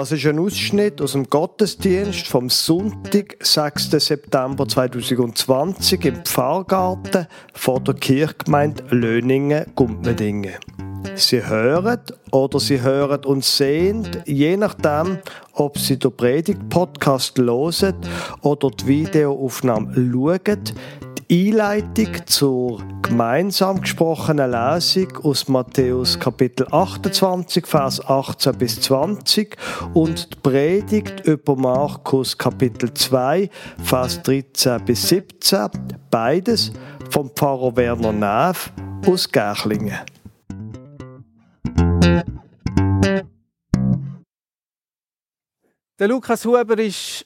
Das ist ein Ausschnitt aus dem Gottesdienst vom Sonntag, 6. September 2020 im Pfarrgarten vor der Kirchgemeinde Löningen-Gumpmedingen. Sie hören oder Sie hören und sehen, je nachdem, ob Sie den Predigt-Podcast hören oder die Videoaufnahme schauen, Einleitung zur gemeinsam gesprochenen Lesung aus Matthäus Kapitel 28, Vers 18 bis 20 und die Predigt über Markus Kapitel 2, Vers 13 bis 17, beides vom Pfarrer Werner Neff aus Gärchlingen. Der Lukas Huber ist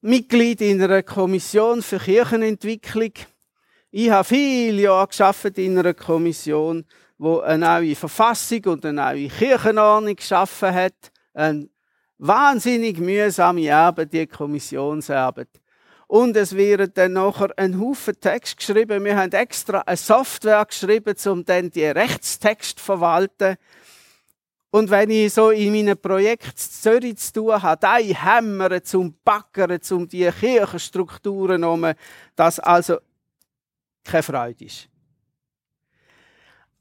Mitglied in einer Kommission für Kirchenentwicklung ich habe viele Jahre geschafft in einer Kommission, wo eine neue Verfassung und eine neue Kirchenordnung geschaffen hat. Eine wahnsinnig mühsame Arbeit, die Kommissionsarbeit. Und es wird dann nachher ein Haufen Text geschrieben. Wir haben extra eine Software geschrieben, um dann die Rechtstext zu verwalten. Und wenn ich so in meinem Projekt Zürich zu tun habe, da hämmern zum Backern, zum die Kirchenstrukturen um, dass also keine Freude ist.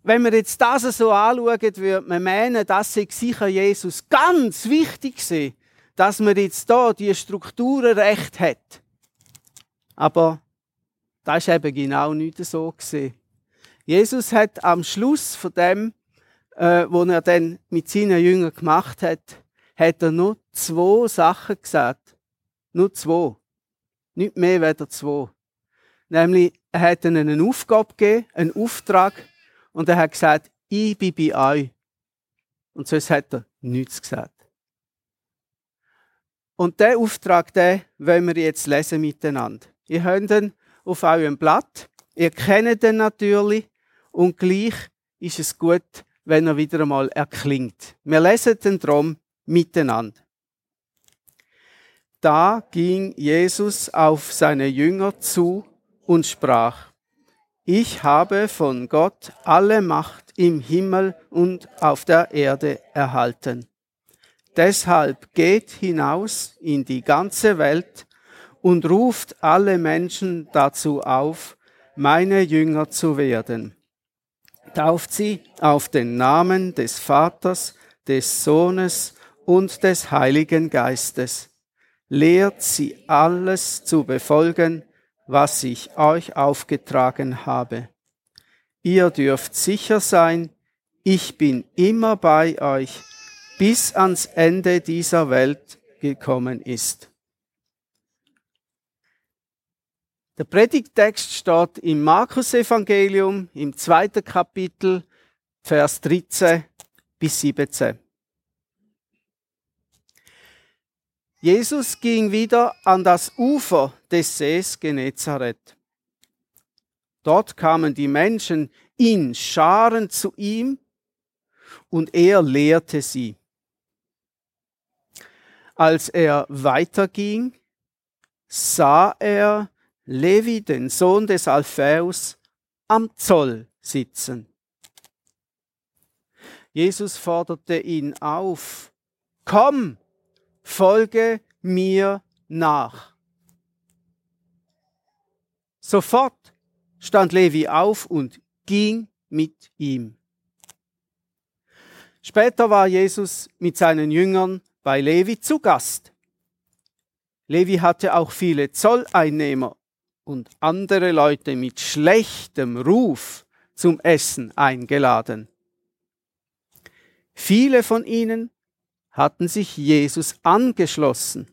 Wenn wir jetzt das so anschauen, würde man meinen, dass sich sicher Jesus ganz wichtig ist, dass man jetzt hier die Strukturen recht hat. Aber das ist eben genau nicht so. Jesus hat am Schluss von dem, äh, wo er dann mit seinen Jüngern gemacht hat, hat er nur zwei Sachen gesagt. Nur zwei. Nicht mehr weder zwei. Nämlich, er hat ihnen eine Aufgabe gegeben, einen Auftrag, und er hat gesagt, ich bin bei euch. Und sonst hat er nichts gesagt. Und der Auftrag, den wollen wir jetzt lesen miteinander. Ihr habt ihn auf eurem Blatt. Ihr kennt ihn natürlich. Und gleich ist es gut, wenn er wieder einmal erklingt. Wir lesen den drum miteinander. Da ging Jesus auf seine Jünger zu und sprach, ich habe von Gott alle Macht im Himmel und auf der Erde erhalten. Deshalb geht hinaus in die ganze Welt und ruft alle Menschen dazu auf, meine Jünger zu werden. Tauft sie auf den Namen des Vaters, des Sohnes und des Heiligen Geistes. Lehrt sie alles zu befolgen, was ich euch aufgetragen habe. Ihr dürft sicher sein, ich bin immer bei euch, bis ans Ende dieser Welt gekommen ist. Der Predigtext steht im Markus-Evangelium im zweiten Kapitel, Vers 13 bis 17. Jesus ging wieder an das Ufer des Sees Genezareth. Dort kamen die Menschen in Scharen zu ihm und er lehrte sie. Als er weiterging, sah er Levi, den Sohn des Alphaeus, am Zoll sitzen. Jesus forderte ihn auf, komm, folge mir nach. Sofort stand Levi auf und ging mit ihm. Später war Jesus mit seinen Jüngern bei Levi zu Gast. Levi hatte auch viele Zolleinnehmer und andere Leute mit schlechtem Ruf zum Essen eingeladen. Viele von ihnen hatten sich Jesus angeschlossen.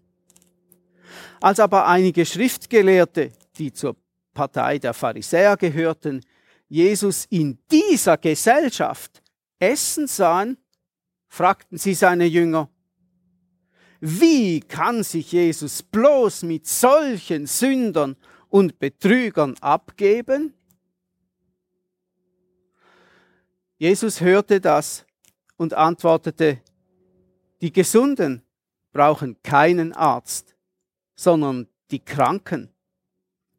Als aber einige Schriftgelehrte, die zur Partei der Pharisäer gehörten, Jesus in dieser Gesellschaft essen sahen, fragten sie seine Jünger, wie kann sich Jesus bloß mit solchen Sündern und Betrügern abgeben? Jesus hörte das und antwortete, die Gesunden brauchen keinen Arzt, sondern die Kranken.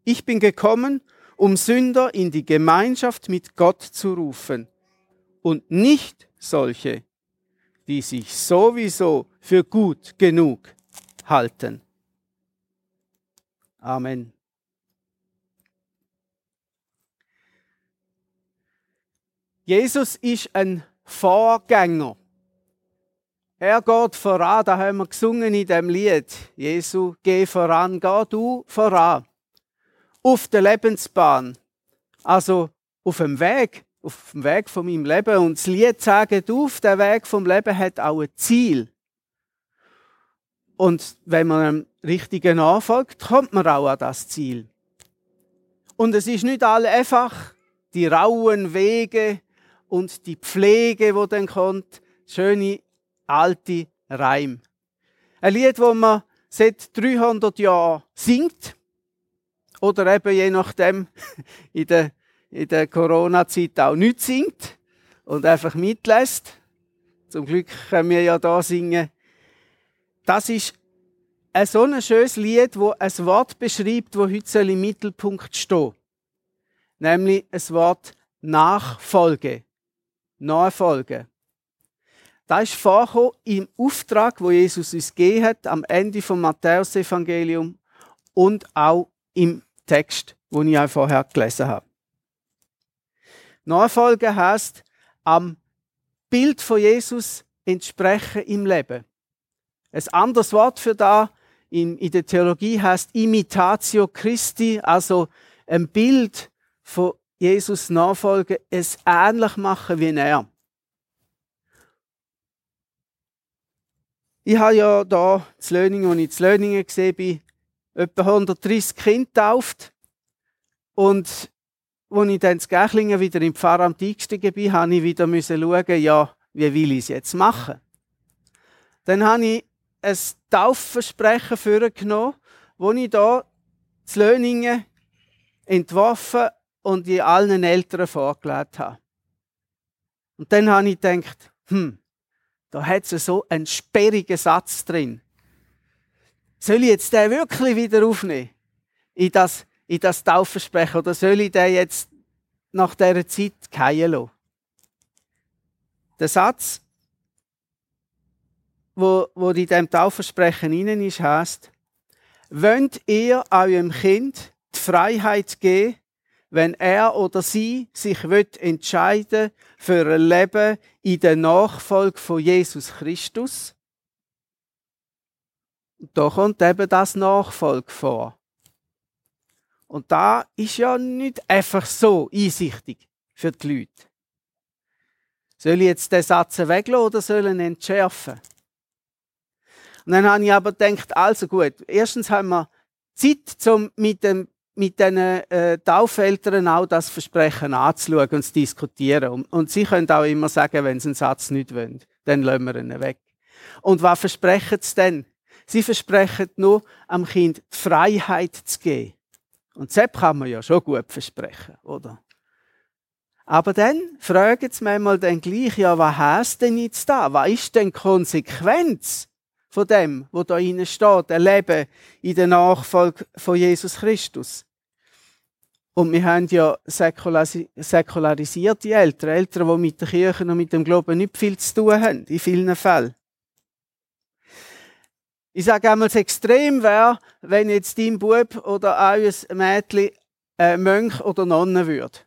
Ich bin gekommen, um Sünder in die Gemeinschaft mit Gott zu rufen und nicht solche, die sich sowieso für gut genug halten. Amen. Jesus ist ein Vorgänger. Er geht voran, da haben wir gesungen in dem Lied. Jesu, geh voran, geh du voran. Auf der Lebensbahn. Also auf dem Weg, auf dem Weg von meinem Leben. Und das Lied sagt auf, der Weg vom Leben hat auch ein Ziel. Und wenn man einem richtigen nachfolgt, kommt man auch an das Ziel. Und es ist nicht alle einfach die rauen Wege und die Pflege, wo dann kommt, schöne alte Reim. Ein Lied, wo man seit 300 Jahren singt oder eben je nachdem in der, in der Corona-Zeit auch nicht singt und einfach mitlässt. Zum Glück können wir ja da singen. Das ist ein so ein schönes Lied, wo ein Wort beschreibt, wo heute im Mittelpunkt steht. Nämlich ein Wort Nachfolge. Nachfolge. Das ist vorgekommen im Auftrag, wo Jesus uns gegeben hat, am Ende vom Matthäus-Evangelium und auch im Text, den ich auch vorher gelesen habe. Nachfolge heißt am Bild von Jesus entsprechen im Leben. Ein anderes Wort für da in, in der Theologie heißt Imitatio Christi, also ein Bild von Jesus nachfolgen, es ähnlich machen wie er. Ich habe ja da das Learning, als ich das Learning gesehen bin, etwa 130 Kinder getauft. Und als ich dann zu Gächlingen wieder im Pfarramt eingestiegen bin, habe ich wieder schauen, ja, wie will ich es jetzt machen? Dann habe ich ein Taufversprechen vorgenommen, das ich hier zu Löningen entworfen und in allen Eltern vorgelegt habe. Und dann habe ich gedacht, hm, da hat es so einen sperrigen Satz drin. Soll ich jetzt den wirklich wieder aufnehmen? In das, in das Taufversprechen? Oder soll ich den jetzt nach dieser Zeit fallen lassen? Der Satz wo, wo in diesem Taufversprechen innen ist, heißt, Wollt ihr eurem Kind die Freiheit geben, wenn er oder sie sich entscheiden für ein Leben in der Nachfolge von Jesus Christus? Und da kommt eben das Nachfolge vor. Und da ist ja nicht einfach so einsichtig für die Leute. Soll ich jetzt den Satz weglassen oder soll ich ihn entschärfen? Und dann habe ich aber gedacht, also gut, erstens haben wir Zeit, um mit dem mit den äh, Taufeltern auch das Versprechen anzuschauen und zu diskutieren. Und, und sie können auch immer sagen, wenn sie einen Satz nicht wollen, dann lassen wir ihn weg. Und was versprechen sie denn? Sie versprechen nur, am Kind die Freiheit zu geben. Und das kann man ja schon gut versprechen, oder? Aber dann fragen sie manchmal dann gleich, ja, was heißt denn jetzt da? Was ist denn Konsequenz von dem, wo da innen steht, ein Leben in der Nachfolge von Jesus Christus. Und wir haben ja säkularisierte Eltern, Eltern, die mit der Kirche und mit dem Glauben nicht viel zu tun haben, in vielen Fällen. Ich sage einmal, es extrem wäre, wenn jetzt dein Bub oder auch ein Mädchen äh, Mönch oder Nonne würde.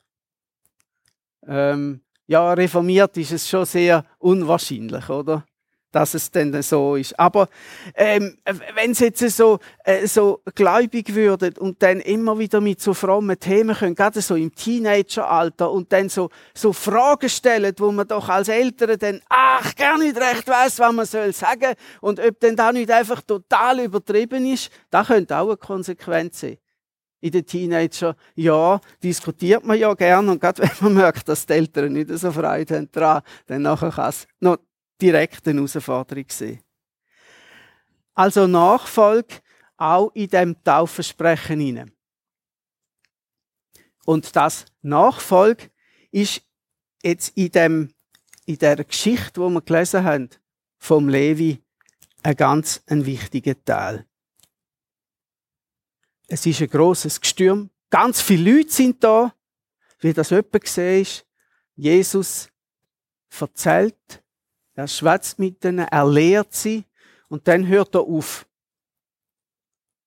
Ähm, ja, reformiert ist es schon sehr unwahrscheinlich, oder? Dass es denn so ist. Aber ähm, wenn sie jetzt so, äh, so gläubig würden und dann immer wieder mit so frommen Themen können, gerade so im Teenageralter und dann so, so Fragen stellen, wo man doch als Eltern dann, ach, gar nicht recht weiß, was man soll sagen und ob denn da nicht einfach total übertrieben ist, da könnte auch eine Konsequenz sein in den Teenager, ja, diskutiert man ja gern und gerade wenn man merkt, dass die Eltern nicht so Freude haben daran, dann nachher kann es noch direkt eine Herausforderung gesehen. Also Nachfolge auch in dem Taufversprechen hinein. Und das Nachfolge ist jetzt in dem in der Geschichte, wo wir gelesen haben, vom Levi ein ganz ein wichtiger Teil. Es ist ein großes Gestürm. Ganz viele Leute sind da, wie das jemand gesehen ist. Jesus erzählt er schwätzt mit ihnen, er lehrt sie Und dann hört er auf.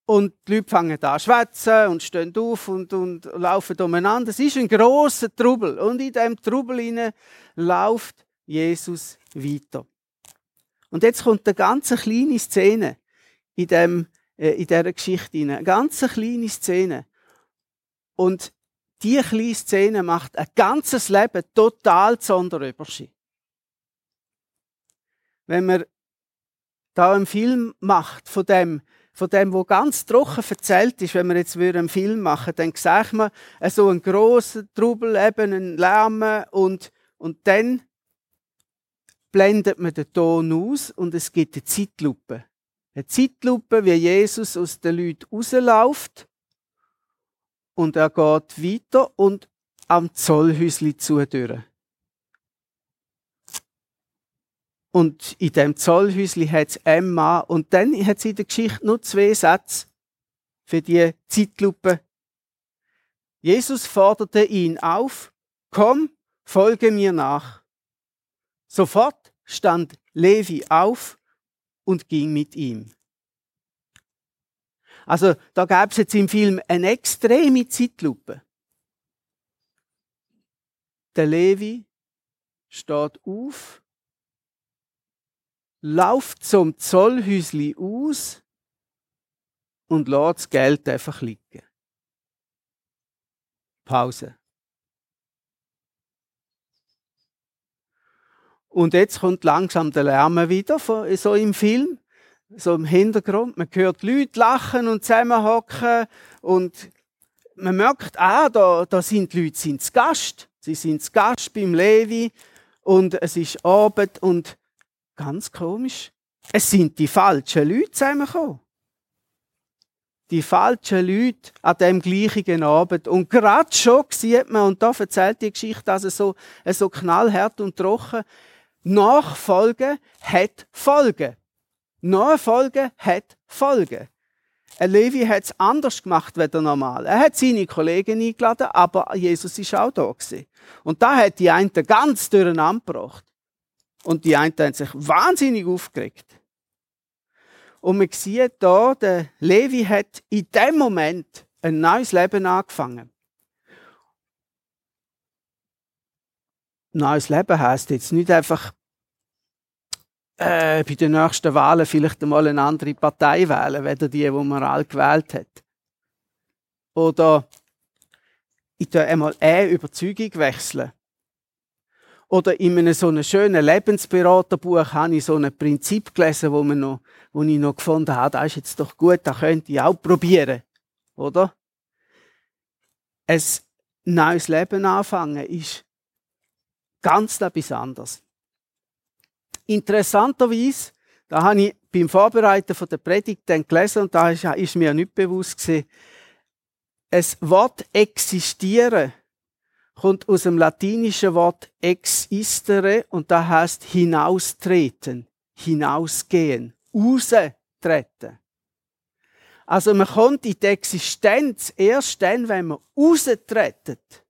Und die Leute fangen an zu schwätzen und stehen auf und, und laufen umeinander. Es ist ein grosser Trubel. Und in diesem Trubel hinein läuft Jesus weiter. Und jetzt kommt eine ganz kleine Szene in, dem, äh, in dieser Geschichte hinein. Eine ganz kleine Szene. Und diese kleine Szene macht ein ganzes Leben total zu Sonderüberschied. Wenn man da einen Film macht von dem, von dem, wo ganz trocken erzählt ist, wenn wir jetzt einen Film machen, dann sagt man so einen grossen Trubel, eben einen Lärm und, und dann blendet man den Ton aus und es gibt eine Zeitlupe. Eine Zeitlupe, wie Jesus aus den Leuten rausläuft und er geht weiter und am Zollhäusli zu durch. Und in dem Zollhäusli hat Emma. Und dann hat sie in der Geschichte nur zwei Sätze für die Zeitlupe. Jesus forderte ihn auf, komm, folge mir nach. Sofort stand Levi auf und ging mit ihm. Also da gab es jetzt im Film eine extreme Zeitlupe. Der Levi steht auf lauft zum Zollhäusli aus und lässt das Geld einfach liegen. Pause. Und jetzt kommt langsam der Lärm wieder, so im Film, so im Hintergrund. Man hört Leute lachen und zusammenhocken und man merkt, ah, da, da sind die Leute sind zu Gast. Sie sind zu Gast beim Levi und es ist Abend und Ganz komisch. Es sind die falschen Leute zusammengekommen. Die falschen Leute an dem gleichen Abend. Und gerade schon sieht man, und da erzählt die Geschichte also so, so knallhart und trocken, Nachfolge hat Folge. Nachfolge hat Folge. Ein Levi hat es anders gemacht als normal. Er hat seine Kollegen eingeladen, aber Jesus ist auch da. Und da hat die einen ganz durcheinander gebracht. Und die einen haben sich wahnsinnig aufgeregt. Und man sieht da, der Levi hat in dem Moment ein neues Leben angefangen. Neues Leben heißt jetzt nicht einfach äh, bei den nächsten Wahlen vielleicht einmal eine andere Partei wählen, weder die, die man alle gewählt hat. Oder ich einmal eine Überzeugung wechseln. Oder in einem so einem schönen Lebensberaterbuch habe ich so ein Prinzip gelesen, wo, man noch, wo ich noch gefunden habe, das ist jetzt doch gut, das könnte ich auch probieren. Oder? Ein neues Leben anfangen ist ganz etwas anderes. Interessanterweise, da habe ich beim Vorbereiten von der Predigt dann gelesen und da ist, ist mir nicht bewusst gewesen, es Wort existieren kommt aus dem latinischen Wort existere und da heißt hinaustreten, hinausgehen, raustreten. Also man kommt in die Existenz erst dann, wenn man raustretet.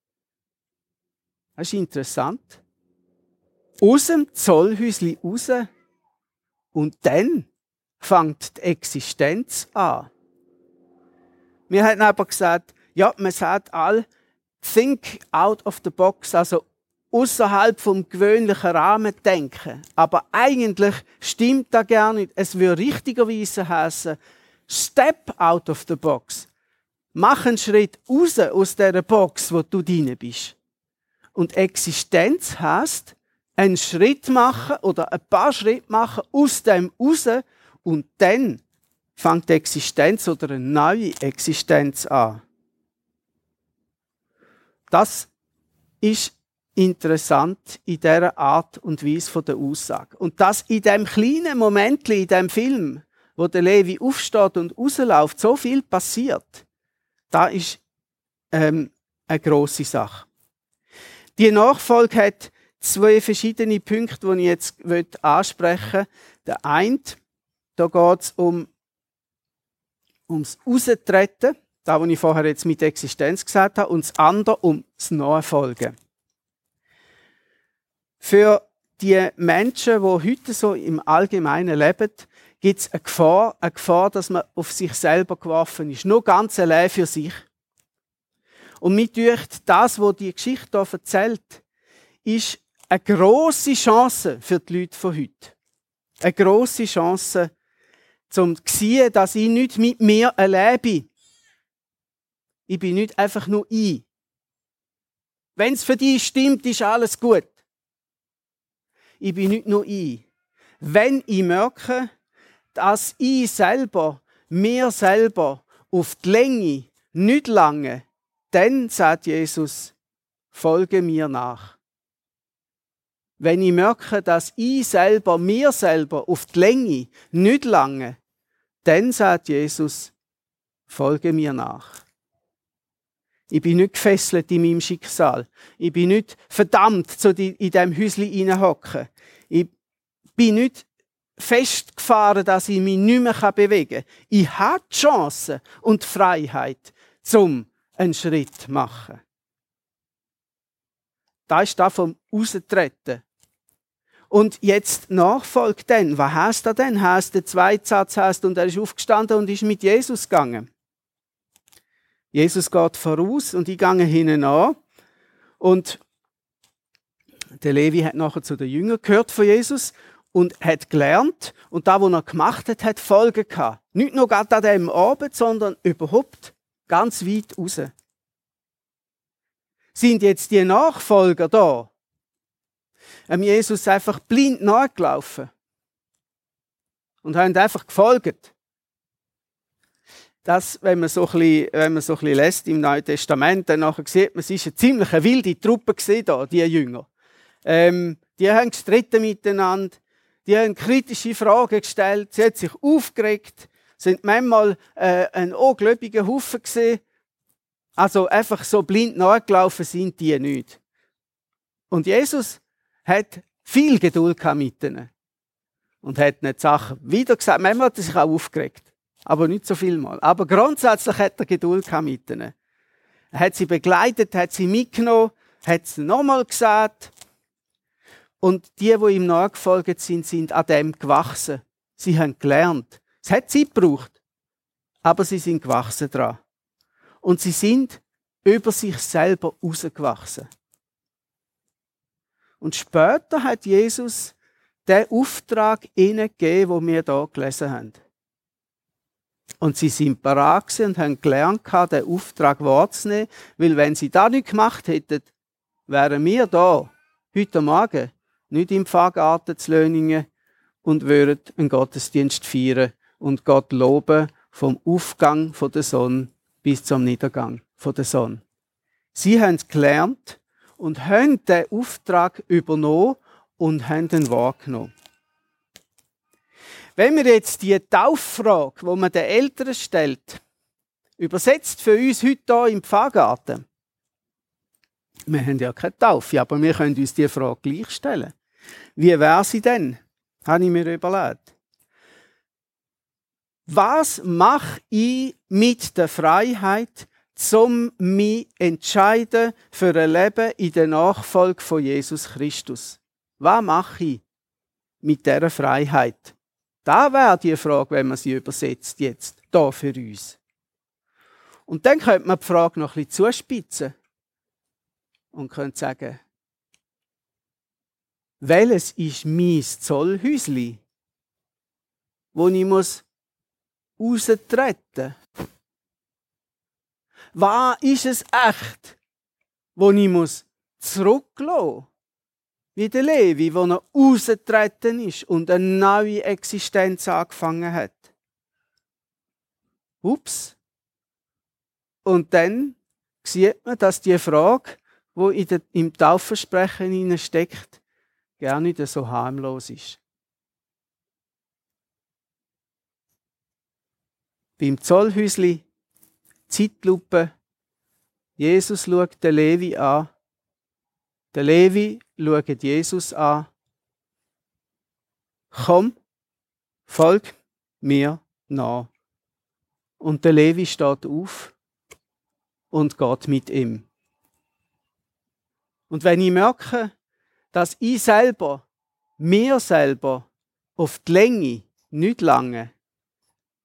Das ist interessant. Aus dem Zollhäusli raus und dann fängt die Existenz an. Wir haben aber gesagt, ja, man sagt all, Think out of the box, also außerhalb vom gewöhnlichen Rahmen denken. Aber eigentlich stimmt das gar nicht. Es würde richtigerweise heißen, step out of the box. Mach einen Schritt raus aus der Box, wo du drin bist. Und Existenz heißt, einen Schritt machen oder ein paar Schritte machen aus dem raus und dann fängt die Existenz oder eine neue Existenz an. Das ist interessant in dieser Art und Weise von der Aussage. Und dass in dem kleinen Moment, in dem Film, wo der Levi aufsteht und rausläuft, so viel passiert, da ist ähm, eine große Sache. Die Nachfolge hat zwei verschiedene Punkte, die ich jetzt ansprechen will. Der eine, da geht es um, ums Raustreten da, was ich vorher jetzt mit Existenz gesagt habe, und das andere um das Nachfolgen. Für die Menschen, die heute so im Allgemeinen leben, gibt es eine Gefahr, eine Gefahr, dass man auf sich selber geworfen ist. Nur ganz allein für sich. Und mir dünkt, das, was die Geschichte hier erzählt, ist eine grosse Chance für die Leute von heute. Eine grosse Chance, zum zu sehen, dass ich nicht mit mir allein bin. Ich bin nicht einfach nur ich. Wenn es für dich stimmt, ist alles gut. Ich bin nicht nur ich. Wenn ich merke, dass ich selber, mir selber auf die Länge nicht lange, dann sagt Jesus, folge mir nach. Wenn ich merke, dass ich selber, mir selber auf die Länge nicht lange, dann sagt Jesus, folge mir nach. Ich bin nicht gefesselt in meinem Schicksal. Ich bin nicht verdammt, so in diesem Häuschen hineinhocken. Ich bin nicht festgefahren, dass ich mich nicht mehr bewegen kann. Ich habe die Chance und die Freiheit, zum einen Schritt zu machen. Da ist das vom Austreten. Und jetzt nachfolgt dann. Was heißt das denn? Heißt der zweite Satz heißt, und er ist aufgestanden und ist mit Jesus gegangen. Jesus geht voraus und ich gehe hinten an. Und der Levi hat nachher zu den Jüngern gehört von Jesus und hat gelernt. Und da, was er gemacht hat, hat Folgen gehabt. Nicht nur gerade an diesem Abend, sondern überhaupt ganz weit raus. Sind jetzt die Nachfolger da? Haben Jesus einfach blind nachgelaufen und haben einfach gefolgt dass, wenn man so ein bisschen, wenn man so ein bisschen lässt im Neuen Testament, dann nachher sieht man, es ist eine ziemlich wilde Truppe da, die Jünger. Ähm, die haben gestritten miteinander, die haben kritische Fragen gestellt, sie hat sich aufgeregt, sind manchmal äh, ein ungläubiger Haufen gesehen. Also einfach so blind nachgelaufen sind die nicht. Und Jesus hat viel Geduld mit ihnen. Und hat nicht Sachen wieder gesagt. Manchmal hat er sich auch aufgeregt aber nicht so viel mal. Aber grundsätzlich hat er Geduld mit ihnen. Er hat sie begleitet, hat sie mitgenommen, hat es nochmal gesagt. Und die, die ihm nachgefolgt sind, sind an dem gewachsen. Sie haben gelernt. Es hat Zeit gebraucht, aber sie sind gewachsen dran. Und sie sind über sich selber rausgewachsen. Und später hat Jesus den Auftrag ihnen gegeben, wo wir hier gelesen haben. Und sie sind bereit und haben gelernt, den Auftrag wahrzunehmen, weil wenn sie das nicht gemacht hätten, wären wir da, heute Morgen, nicht im Pfarrgarten zu Löningen und würden einen Gottesdienst feiern und Gott loben vom Aufgang von der Sonne bis zum Niedergang von der Sonne. Sie haben gelernt und haben den Auftrag übernommen und haben ihn wahrgenommen. Wenn wir jetzt die Tauffrage, wo man den Eltern stellt, übersetzt für uns heute hier im Pfarrgarten. Wir haben ja keine Taufe, aber wir können uns die Frage gleich stellen. Wie wäre sie denn? Habe ich mir überlegt. Was mache ich mit der Freiheit, zum mich entscheiden für ein Leben in der Nachfolge von Jesus Christus? Was mache ich mit dieser Freiheit? Da wäre die Frage, wenn man sie übersetzt jetzt, da für uns. Und dann könnte man die Frage noch ein bisschen zuspitzen und könnte sagen, welches ist mein Zollhäusli, wo ich muss raustreten muss? Was ist es echt, wo ich muss zurücklassen wie der Levi, wo er ausgetreten ist und eine neue Existenz angefangen hat. Ups. Und dann sieht man, dass die Frage, wo der, im Taufversprechen steckt, gar nicht so harmlos ist. Beim Zollhäusli, Zeitlupe, Jesus schaut den Levi an der Levi schaut Jesus an. Komm, folg mir nach. Und der Levi steht auf und geht mit ihm. Und wenn ich merke, dass ich selber, mir selber, auf die Länge nicht lange.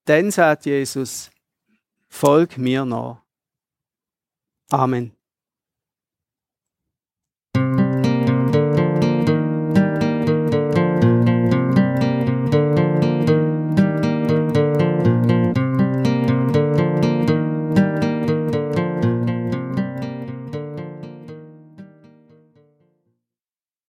Dann sagt Jesus, folg mir noch. Amen.